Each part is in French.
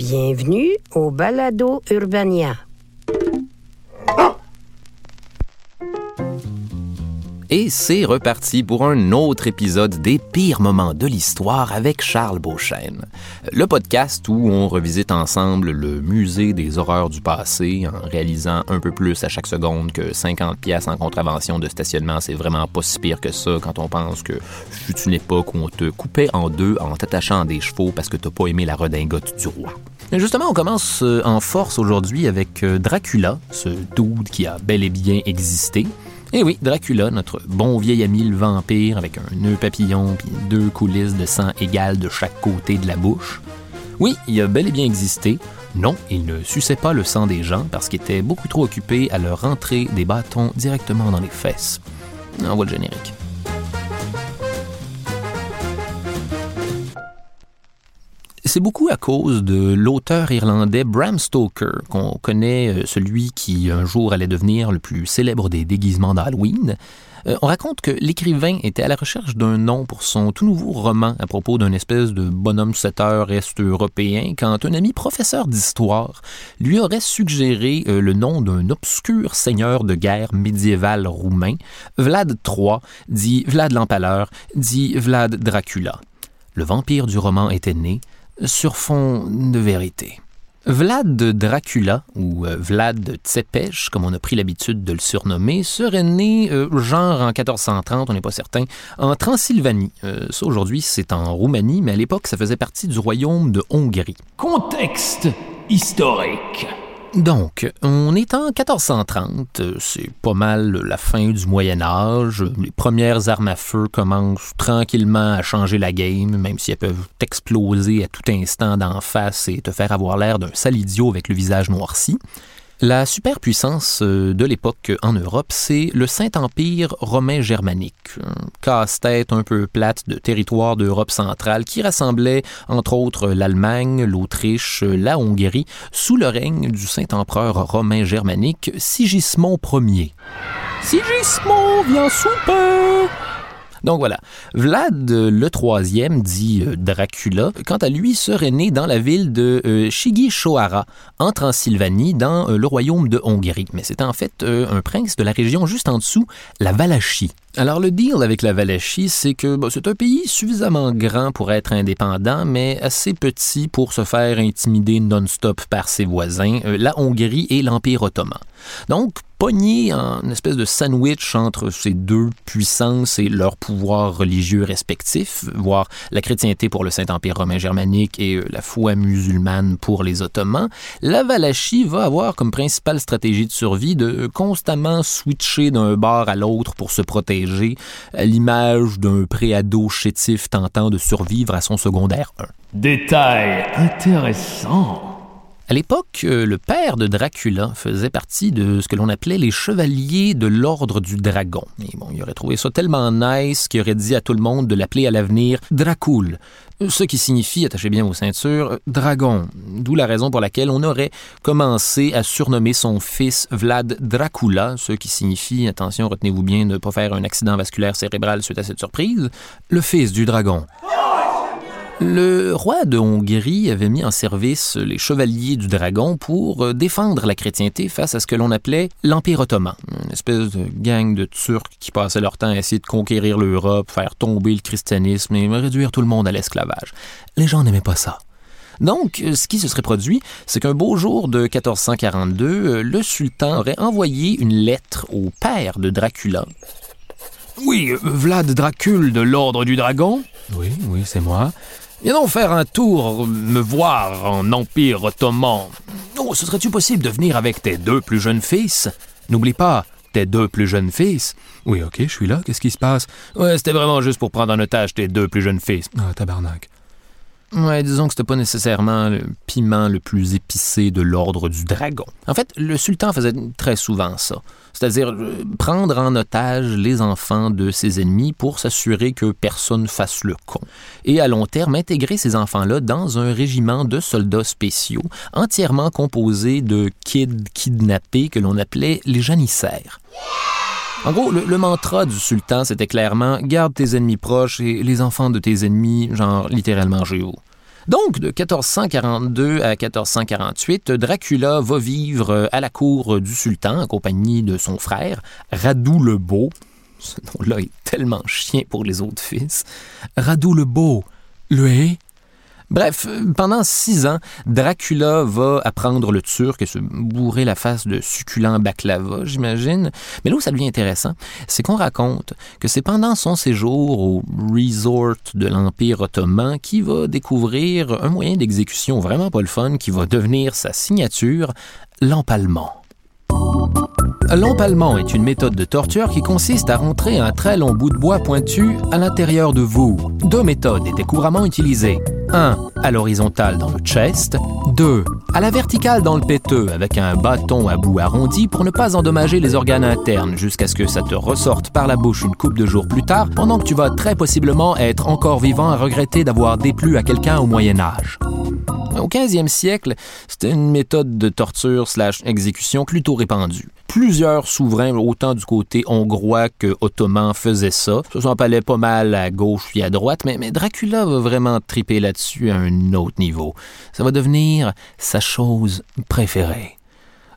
Bienvenue au Balado Urbania. Et c'est reparti pour un autre épisode des pires moments de l'histoire avec Charles Beauchesne. Le podcast où on revisite ensemble le musée des horreurs du passé en réalisant un peu plus à chaque seconde que 50 pièces en contravention de stationnement, c'est vraiment pas si pire que ça quand on pense que fut une époque où on te coupait en deux en t'attachant à des chevaux parce que t'as pas aimé la redingote du roi. Justement, on commence euh, en force aujourd'hui avec euh, Dracula, ce dude qui a bel et bien existé. Et oui, Dracula, notre bon vieil ami le vampire avec un nœud papillon puis deux coulisses de sang égales de chaque côté de la bouche. Oui, il a bel et bien existé. Non, il ne suçait pas le sang des gens parce qu'il était beaucoup trop occupé à leur rentrer des bâtons directement dans les fesses. On voit le générique. C'est beaucoup à cause de l'auteur irlandais Bram Stoker, qu'on connaît, euh, celui qui un jour allait devenir le plus célèbre des déguisements d'Halloween. Euh, on raconte que l'écrivain était à la recherche d'un nom pour son tout nouveau roman à propos d'un espèce de bonhomme setteur est-européen quand un ami professeur d'histoire lui aurait suggéré euh, le nom d'un obscur seigneur de guerre médiéval roumain, Vlad III, dit Vlad l'Empaleur, dit Vlad Dracula. Le vampire du roman était né, sur fond de vérité. Vlad Dracula, ou euh, Vlad Tsepes, comme on a pris l'habitude de le surnommer, serait né, euh, genre en 1430, on n'est pas certain, en Transylvanie. Euh, ça, aujourd'hui, c'est en Roumanie, mais à l'époque, ça faisait partie du royaume de Hongrie. Contexte historique. Donc, on est en 1430, c'est pas mal la fin du Moyen Âge, les premières armes à feu commencent tranquillement à changer la game, même si elles peuvent t'exploser à tout instant d'en face et te faire avoir l'air d'un sale avec le visage noirci. La superpuissance euh, de l'époque en Europe, c'est le Saint-Empire romain germanique, casse-tête un peu plate de territoire d'Europe centrale qui rassemblait entre autres l'Allemagne, l'Autriche, la Hongrie, sous le règne du Saint-Empereur romain germanique Sigismond Ier. Sigismond, viens souper! Donc voilà, Vlad le troisième, dit euh, Dracula, quant à lui, serait né dans la ville de euh, Shigishoara, en Transylvanie, dans euh, le royaume de Hongrie. Mais c'est en fait un prince de la région juste en dessous, la Valachie. Alors le deal avec la Valachie, c'est que c'est un pays suffisamment grand pour être indépendant, mais assez petit pour se faire intimider non-stop par ses voisins, la Hongrie et l'Empire ottoman. Donc, pogné en espèce de sandwich entre ces deux puissances et leurs pouvoirs religieux respectifs, voire la chrétienté pour le Saint-Empire romain germanique et euh, la foi musulmane pour les Ottomans, la Valachie va avoir comme principale stratégie de survie de constamment switcher d'un bord à l'autre pour se protéger, à l'image d'un préado chétif tentant de survivre à son secondaire 1. Détail intéressant. À l'époque, euh, le père de Dracula faisait partie de ce que l'on appelait les chevaliers de l'ordre du dragon. Il aurait trouvé ça tellement nice qu'il aurait dit à tout le monde de l'appeler à l'avenir Dracul, ce qui signifie, attachez bien vos ceintures, dragon. D'où la raison pour laquelle on aurait commencé à surnommer son fils Vlad Dracula, ce qui signifie, attention, retenez-vous bien de ne pas faire un accident vasculaire cérébral suite à cette surprise, le fils du dragon. Le roi de Hongrie avait mis en service les chevaliers du dragon pour euh, défendre la chrétienté face à ce que l'on appelait l'Empire ottoman, une espèce de gang de Turcs qui passaient leur temps à essayer de conquérir l'Europe, faire tomber le christianisme et réduire tout le monde à l'esclavage. Les gens n'aimaient pas ça. Donc, euh, ce qui se serait produit, c'est qu'un beau jour de 1442, euh, le sultan aurait envoyé une lettre au père de Dracula. Oui, Vlad Dracul de l'Ordre du Dragon Oui, oui, c'est moi. Viens donc faire un tour, me voir en Empire ottoman. Oh, ce serait-tu possible de venir avec tes deux plus jeunes fils? N'oublie pas, tes deux plus jeunes fils. Oui, ok, je suis là. Qu'est-ce qui se passe? Ouais, c'était vraiment juste pour prendre en otage tes deux plus jeunes fils. Ah, tabarnak. Ouais, disons que c'était pas nécessairement le piment le plus épicé de l'ordre du dragon. En fait, le sultan faisait très souvent ça. C'est-à-dire euh, prendre en otage les enfants de ses ennemis pour s'assurer que personne fasse le con. Et à long terme, intégrer ces enfants-là dans un régiment de soldats spéciaux entièrement composé de kids kidnappés que l'on appelait les janissaires. En gros, le, mantra du sultan, c'était clairement garde tes ennemis proches et les enfants de tes ennemis, genre littéralement géo. Donc, de 1442 à 1448, Dracula va vivre à la cour du sultan en compagnie de son frère, Radou le Beau. Ce nom-là est tellement chien pour les autres fils. Radou le Beau, hé, Bref, pendant six ans, Dracula va apprendre le turc et se bourrer la face de succulents baklava, j'imagine. Mais là où ça devient intéressant, c'est qu'on raconte que c'est pendant son séjour au resort de l'Empire ottoman qu'il va découvrir un moyen d'exécution vraiment pas le fun qui va devenir sa signature, l'empalement. L'empalement est une méthode de torture qui consiste à rentrer un très long bout de bois pointu à l'intérieur de vous. Deux méthodes étaient couramment utilisées. 1. À l'horizontale dans le chest. 2. À la verticale dans le péteux avec un bâton à bout arrondi pour ne pas endommager les organes internes jusqu'à ce que ça te ressorte par la bouche une coupe de jours plus tard pendant que tu vas très possiblement être encore vivant à regretter d'avoir déplu à quelqu'un au Moyen Âge. Au 15e siècle, c'était une méthode de torture slash exécution plutôt répandue. Plusieurs souverains, autant du côté hongrois que ottoman, faisaient ça. Ça s'en parlait pas mal à gauche et à droite, mais, mais Dracula va vraiment triper là-dessus à un autre niveau. Ça va devenir sa chose préférée.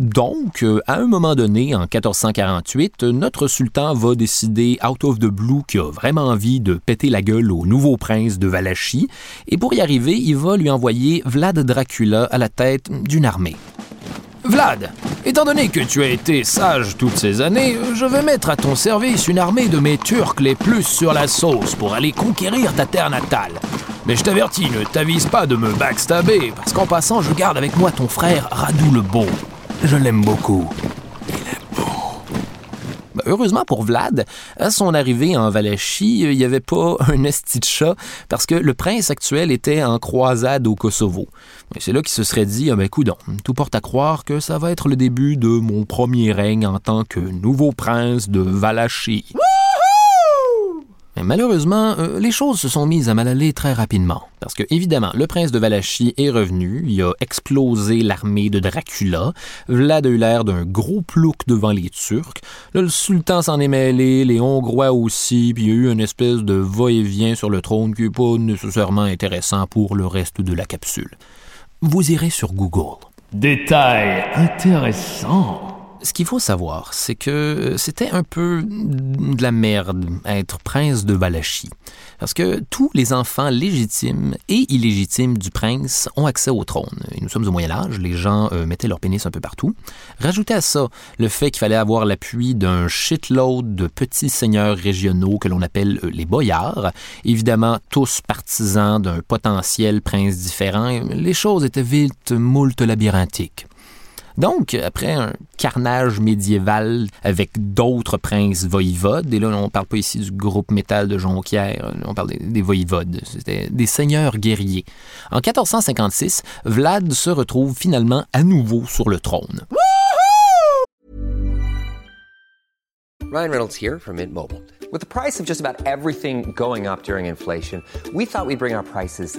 Donc, euh, à un moment donné, en 1448, notre sultan va décider, out of the blue, qu'il a vraiment envie de péter la gueule au nouveau prince de Valachie, et pour y arriver, il va lui envoyer Vlad Dracula à la tête d'une armée. Vlad, étant donné que tu as été sage toutes ces années, je vais mettre à ton service une armée de mes Turcs les plus sur la sauce pour aller conquérir ta terre natale. Mais je t'avertis, ne t'avise pas de me backstabber, parce qu'en passant, je garde avec moi ton frère Radou le Beau. Je l'aime beaucoup. Il est beau. Ben, heureusement pour Vlad, à son arrivée en Valachie, il n'y avait pas un esti de chat parce que le prince actuel était en croisade au Kosovo. C'est là qu'il se serait dit, ah ben coudon, tout porte à croire que ça va être le début de mon premier règne en tant que nouveau prince de Valachie. Malheureusement, euh, les choses se sont mises à mal aller très rapidement. Parce que, évidemment, le prince de Valachie est revenu, il a explosé l'armée de Dracula, Vlad a eu l'air d'un gros plouc devant les Turcs, le sultan s'en est mêlé, les Hongrois aussi, puis il y a eu une espèce de va-et-vient sur le trône qui n'est pas nécessairement intéressant pour le reste de la capsule. Vous irez sur Google. Détail intéressant ce qu'il faut savoir, c'est que c'était un peu de la merde être prince de Valachie. Parce que tous les enfants légitimes et illégitimes du prince ont accès au trône. Nous sommes au Moyen Âge, les gens euh, mettaient leur pénis un peu partout. Rajoutez à ça le fait qu'il fallait avoir l'appui d'un shitload de petits seigneurs régionaux que l'on appelle euh, les boyards, évidemment tous partisans d'un potentiel prince différent. Les choses étaient vite moult labyrinthiques. Donc, après un carnage médiéval avec d'autres princes voïvodes, et là, on ne parle pas ici du groupe métal de Jonquière, on parle des, voïvodes, c'était des seigneurs guerriers. En 1456, Vlad se retrouve finalement à nouveau sur le trône. Ryan Reynolds here from Mint Mobile. With the price of just about everything going up during inflation, we thought we'd bring our prices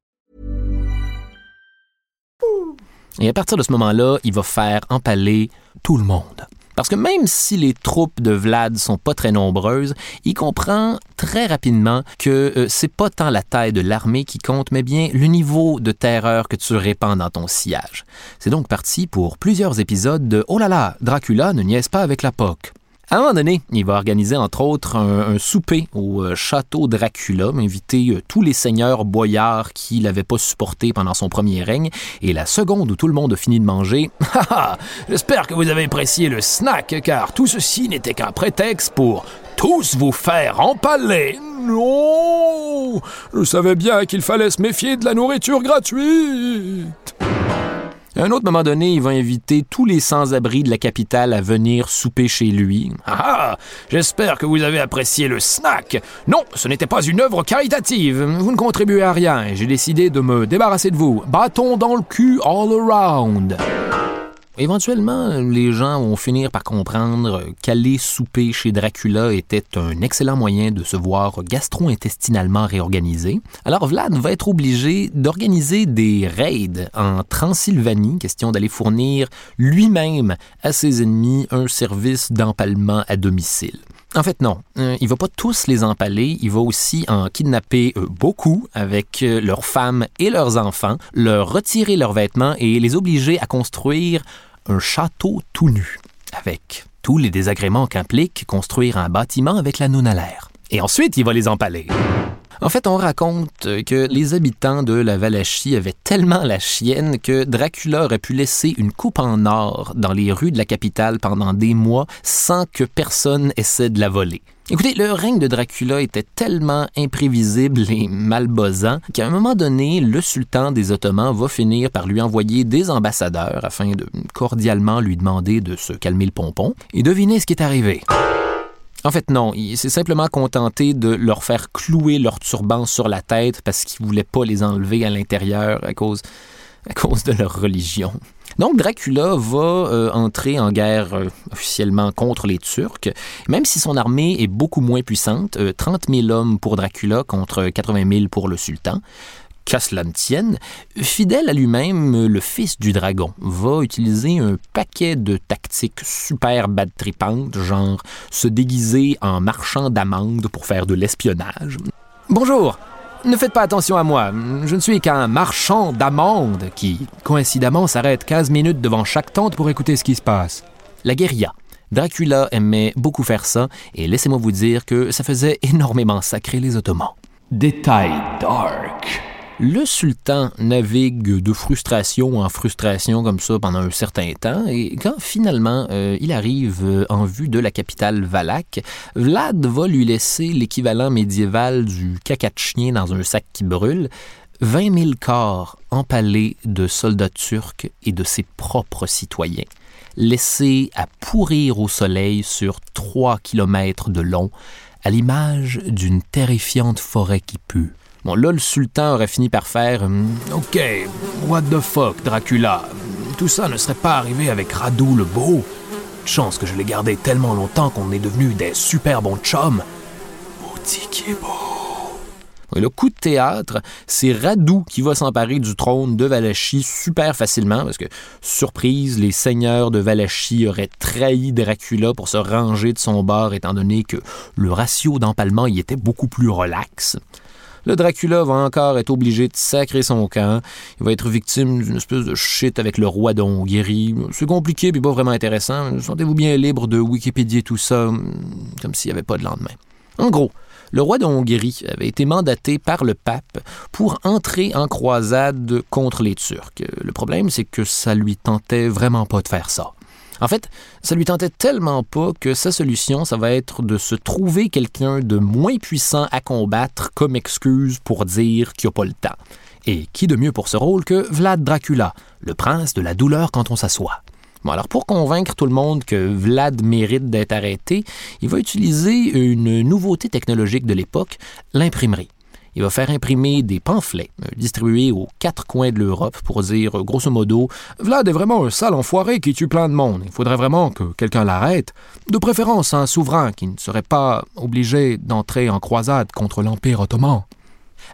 Et à partir de ce moment-là, il va faire empaler tout le monde. Parce que même si les troupes de Vlad sont pas très nombreuses, il comprend très rapidement que euh, c'est pas tant la taille de l'armée qui compte, mais bien le niveau de terreur que tu répands dans ton sillage. C'est donc parti pour plusieurs épisodes de Oh là là, Dracula ne niaise pas avec la POC. À un moment donné, il va organiser entre autres un, souper au euh, château Dracula, inviter euh, tous les seigneurs boyards qui l'avaient pas supporté pendant son premier règne, et la seconde où tout le monde a fini de manger, j'espère que vous avez apprécié le snack, car tout ceci n'était qu'un prétexte pour tous vous faire empaler. Non Je savais bien qu'il fallait se méfier de la nourriture gratuite. À un autre moment donné, il va inviter tous les sans-abri de la capitale à venir souper chez lui. Ah, j'espère que vous avez apprécié le snack. Non, ce n'était pas une œuvre caritative. Vous ne contribuez à rien j'ai décidé de me débarrasser de vous. Bâton dans le cul all around. Éventuellement, les gens vont finir par comprendre qu'aller souper chez Dracula était un excellent moyen de se voir gastro-intestinalement réorganisé. Alors Vlad va être obligé d'organiser des raids en Transylvanie, question d'aller fournir lui-même à ses ennemis un service d'empalement à domicile. En fait, non. Euh, il va pas tous les empaler. Il va aussi en kidnapper euh, beaucoup avec euh, leurs femmes et leurs enfants, leur retirer leurs vêtements et les obliger à construire un château tout nu, avec tous les désagréments qu'implique construire un bâtiment avec la noune à. Et ensuite, il va les empaler. En fait, on raconte que les habitants de la Valachie avaient tellement la chienne que Dracula aurait pu laisser une coupe en or dans les rues de la capitale pendant des mois sans que personne essaie de la voler. Écoutez, le règne de Dracula était tellement imprévisible et malbosant qu'à un moment donné, le sultan des Ottomans va finir par lui envoyer des ambassadeurs afin de cordialement lui demander de se calmer le pompon. Et devinez ce qui est arrivé. En fait, non, il s'est simplement contenté de leur faire clouer leur turban sur la tête parce qu'il voulait pas les enlever à l'intérieur à cause, de leur religion. Donc Dracula va euh, entrer en guerre euh, officiellement contre les Turcs, même si son armée est beaucoup moins puissante, euh, 30 000 hommes pour Dracula contre 80 000 pour le sultan. Qu'à fidèle à lui-même, le fils du dragon va utiliser un paquet de tactiques super bad tripantes, genre se déguiser en marchand d'amandes pour faire de l'espionnage. Bonjour, ne faites pas attention à moi, je ne suis qu'un marchand d'amandes qui, coïncidemment, s'arrête 15 minutes devant chaque tente pour écouter ce qui se passe. La guérilla. Dracula aimait beaucoup faire ça, et laissez-moi vous dire que ça faisait énormément sacrer les Ottomans. Détail dark. Le sultan navigue de frustration en frustration comme ça pendant un certain temps et quand finalement euh, il arrive euh, en vue de la capitale Valak, Vlad va lui laisser l'équivalent médiéval du caca de chien dans un sac qui brûle, 20 000 corps empalés de soldats turcs et de ses propres citoyens, laissés à pourrir au soleil sur 3 kilomètres de long, à l'image d'une terrifiante forêt qui pue. Bon, là, le sultan aurait fini par faire hum, Ok, what the fuck, Dracula? Tout ça ne serait pas arrivé avec Radou le Beau. Chance que je l'ai gardé tellement longtemps qu'on est devenus des super bons chums. Qui est beau. Le coup de théâtre, c'est Radou qui va s'emparer du trône de Valachie super facilement, parce que, surprise, les seigneurs de Valachie auraient trahi Dracula pour se ranger de son bord, étant donné que le ratio d'empalement y était beaucoup plus relax. Le Dracula va encore être obligé de sacrer son camp. Il va être victime d'une espèce de shit avec le roi de Hongrie. C'est compliqué puis pas vraiment intéressant. Sentez-vous bien libre de Wikipédia tout ça, comme s'il n'y avait pas de lendemain. En gros, le roi de Hongrie avait été mandaté par le pape pour entrer en croisade contre les Turcs. Le problème, c'est que ça lui tentait vraiment pas de faire ça. En fait, ça lui tentait tellement pas que sa solution, ça va être de se trouver quelqu'un de moins puissant à combattre comme excuse pour dire qu'il n'a pas le temps. Et qui de mieux pour ce rôle que Vlad Dracula, le prince de la douleur quand on s'assoit. Bon, alors pour convaincre tout le monde que Vlad mérite d'être arrêté, il va utiliser une nouveauté technologique de l'époque, l'imprimerie. Il va faire imprimer des pamphlets euh, distribués aux quatre coins de l'Europe pour dire, euh, grosso modo, Vlad est vraiment un sale enfoiré qui tue plein de monde. Il faudrait vraiment que quelqu'un l'arrête. De préférence un souverain qui ne serait pas obligé d'entrer en croisade contre l'Empire ottoman.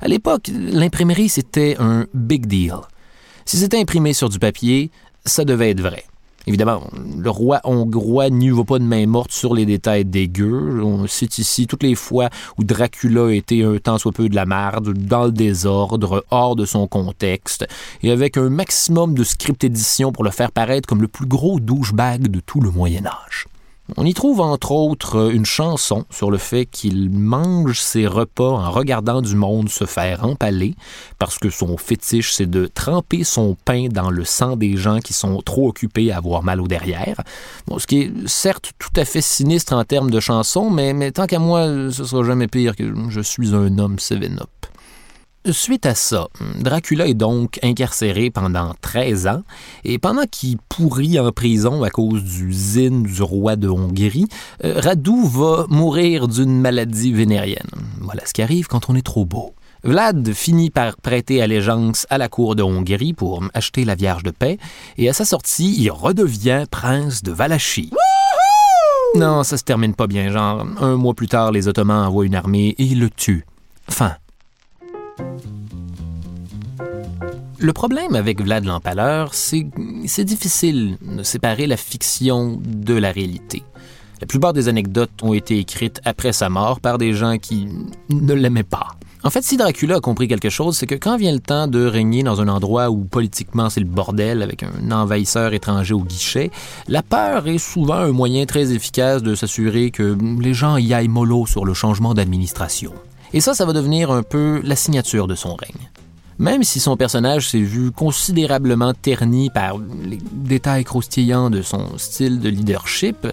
À l'époque, l'imprimerie, c'était un big deal. Si c'était imprimé sur du papier, ça devait être vrai. Évidemment, le roi hongrois n'y va pas de main morte sur les détails dégueux. On cite ici toutes les fois où Dracula était un temps soit peu de la merde, dans le désordre, hors de son contexte, et avec un maximum de script édition pour le faire paraître comme le plus gros douchebag de tout le Moyen Âge. On y trouve entre autres une chanson sur le fait qu'il mange ses repas en regardant du monde se faire empaler, parce que son fétiche c'est de tremper son pain dans le sang des gens qui sont trop occupés à avoir mal au derrière. ce qui est certes tout à fait sinistre en termes de chanson, mais, mais tant qu'à moi, ce sera jamais pire que je suis un homme 7-up. Suite à ça, Dracula est donc incarcéré pendant 13 ans, et pendant qu'il pourrit en prison à cause du zine du roi de Hongrie, euh, Radu va mourir d'une maladie vénérienne. Voilà ce qui arrive quand on est trop beau. Vlad finit par prêter allégeance à la cour de Hongrie pour acheter la Vierge de paix, et à sa sortie, il redevient prince de Valachie. Non, ça se termine pas bien, genre un mois plus tard, les Ottomans envoient une armée et ils le tuent. Le problème avec Vlad l'Empaleur, c'est c'est difficile de séparer la fiction de la réalité. La plupart des anecdotes ont été écrites après sa mort par des gens qui ne l'aimaient pas. En fait, si Dracula a compris quelque chose, c'est que quand vient le temps de régner dans un endroit où politiquement c'est le bordel avec un envahisseur étranger au guichet, la peur est souvent un moyen très efficace de s'assurer que les gens y aillent mollo sur le changement d'administration. Et ça, ça va devenir un peu la signature de son règne. Même si son personnage s'est vu considérablement terni par les détails croustillants de son style de leadership,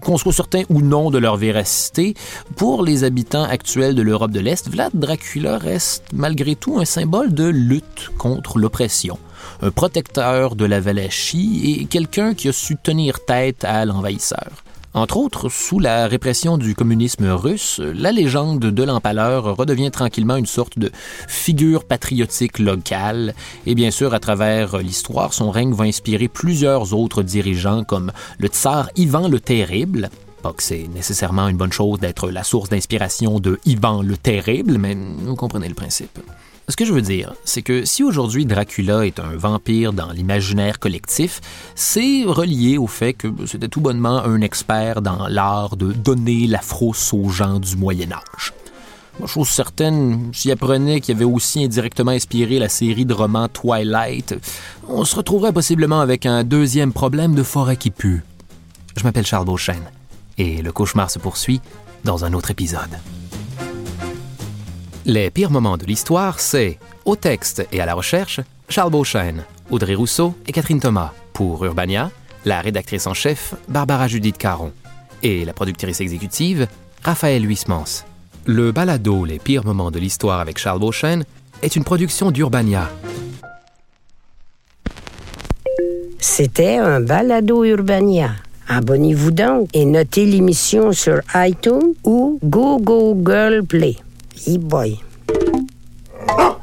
qu'on soit certain ou non de leur véracité, pour les habitants actuels de l'Europe de l'Est, Vlad Dracula reste malgré tout un symbole de lutte contre l'oppression, un protecteur de la Valachie et quelqu'un qui a su tenir tête à l'envahisseur. Entre autres, sous la répression du communisme russe, la légende de l'empaleur redevient tranquillement une sorte de figure patriotique locale, et bien sûr, à travers l'histoire, son règne va inspirer plusieurs autres dirigeants comme le tsar Ivan le Terrible, pas que c'est nécessairement une bonne chose d'être la source d'inspiration de Ivan le Terrible, mais vous comprenez le principe. Ce que je veux dire, c'est que si aujourd'hui Dracula est un vampire dans l'imaginaire collectif, c'est relié au fait que c'était tout bonnement un expert dans l'art de donner la frousse aux gens du Moyen Âge. Chose certaine, s'il apprenait qu'il avait aussi indirectement inspiré la série de romans Twilight, on se retrouverait possiblement avec un deuxième problème de forêt qui pue. Je m'appelle Charles Beauchesne, et le cauchemar se poursuit dans un autre épisode. Les pires moments de l'histoire, c'est au texte et à la recherche, Charles Beauchesne, Audrey Rousseau et Catherine Thomas. Pour Urbania, la rédactrice en chef, Barbara Judith Caron. Et la productrice exécutive, Raphaël Huismans. Le balado Les pires moments de l'histoire avec Charles Beauchesne est une production d'Urbania. C'était un balado Urbania. Abonnez-vous donc et notez l'émission sur iTunes ou Google Play. и бай. А!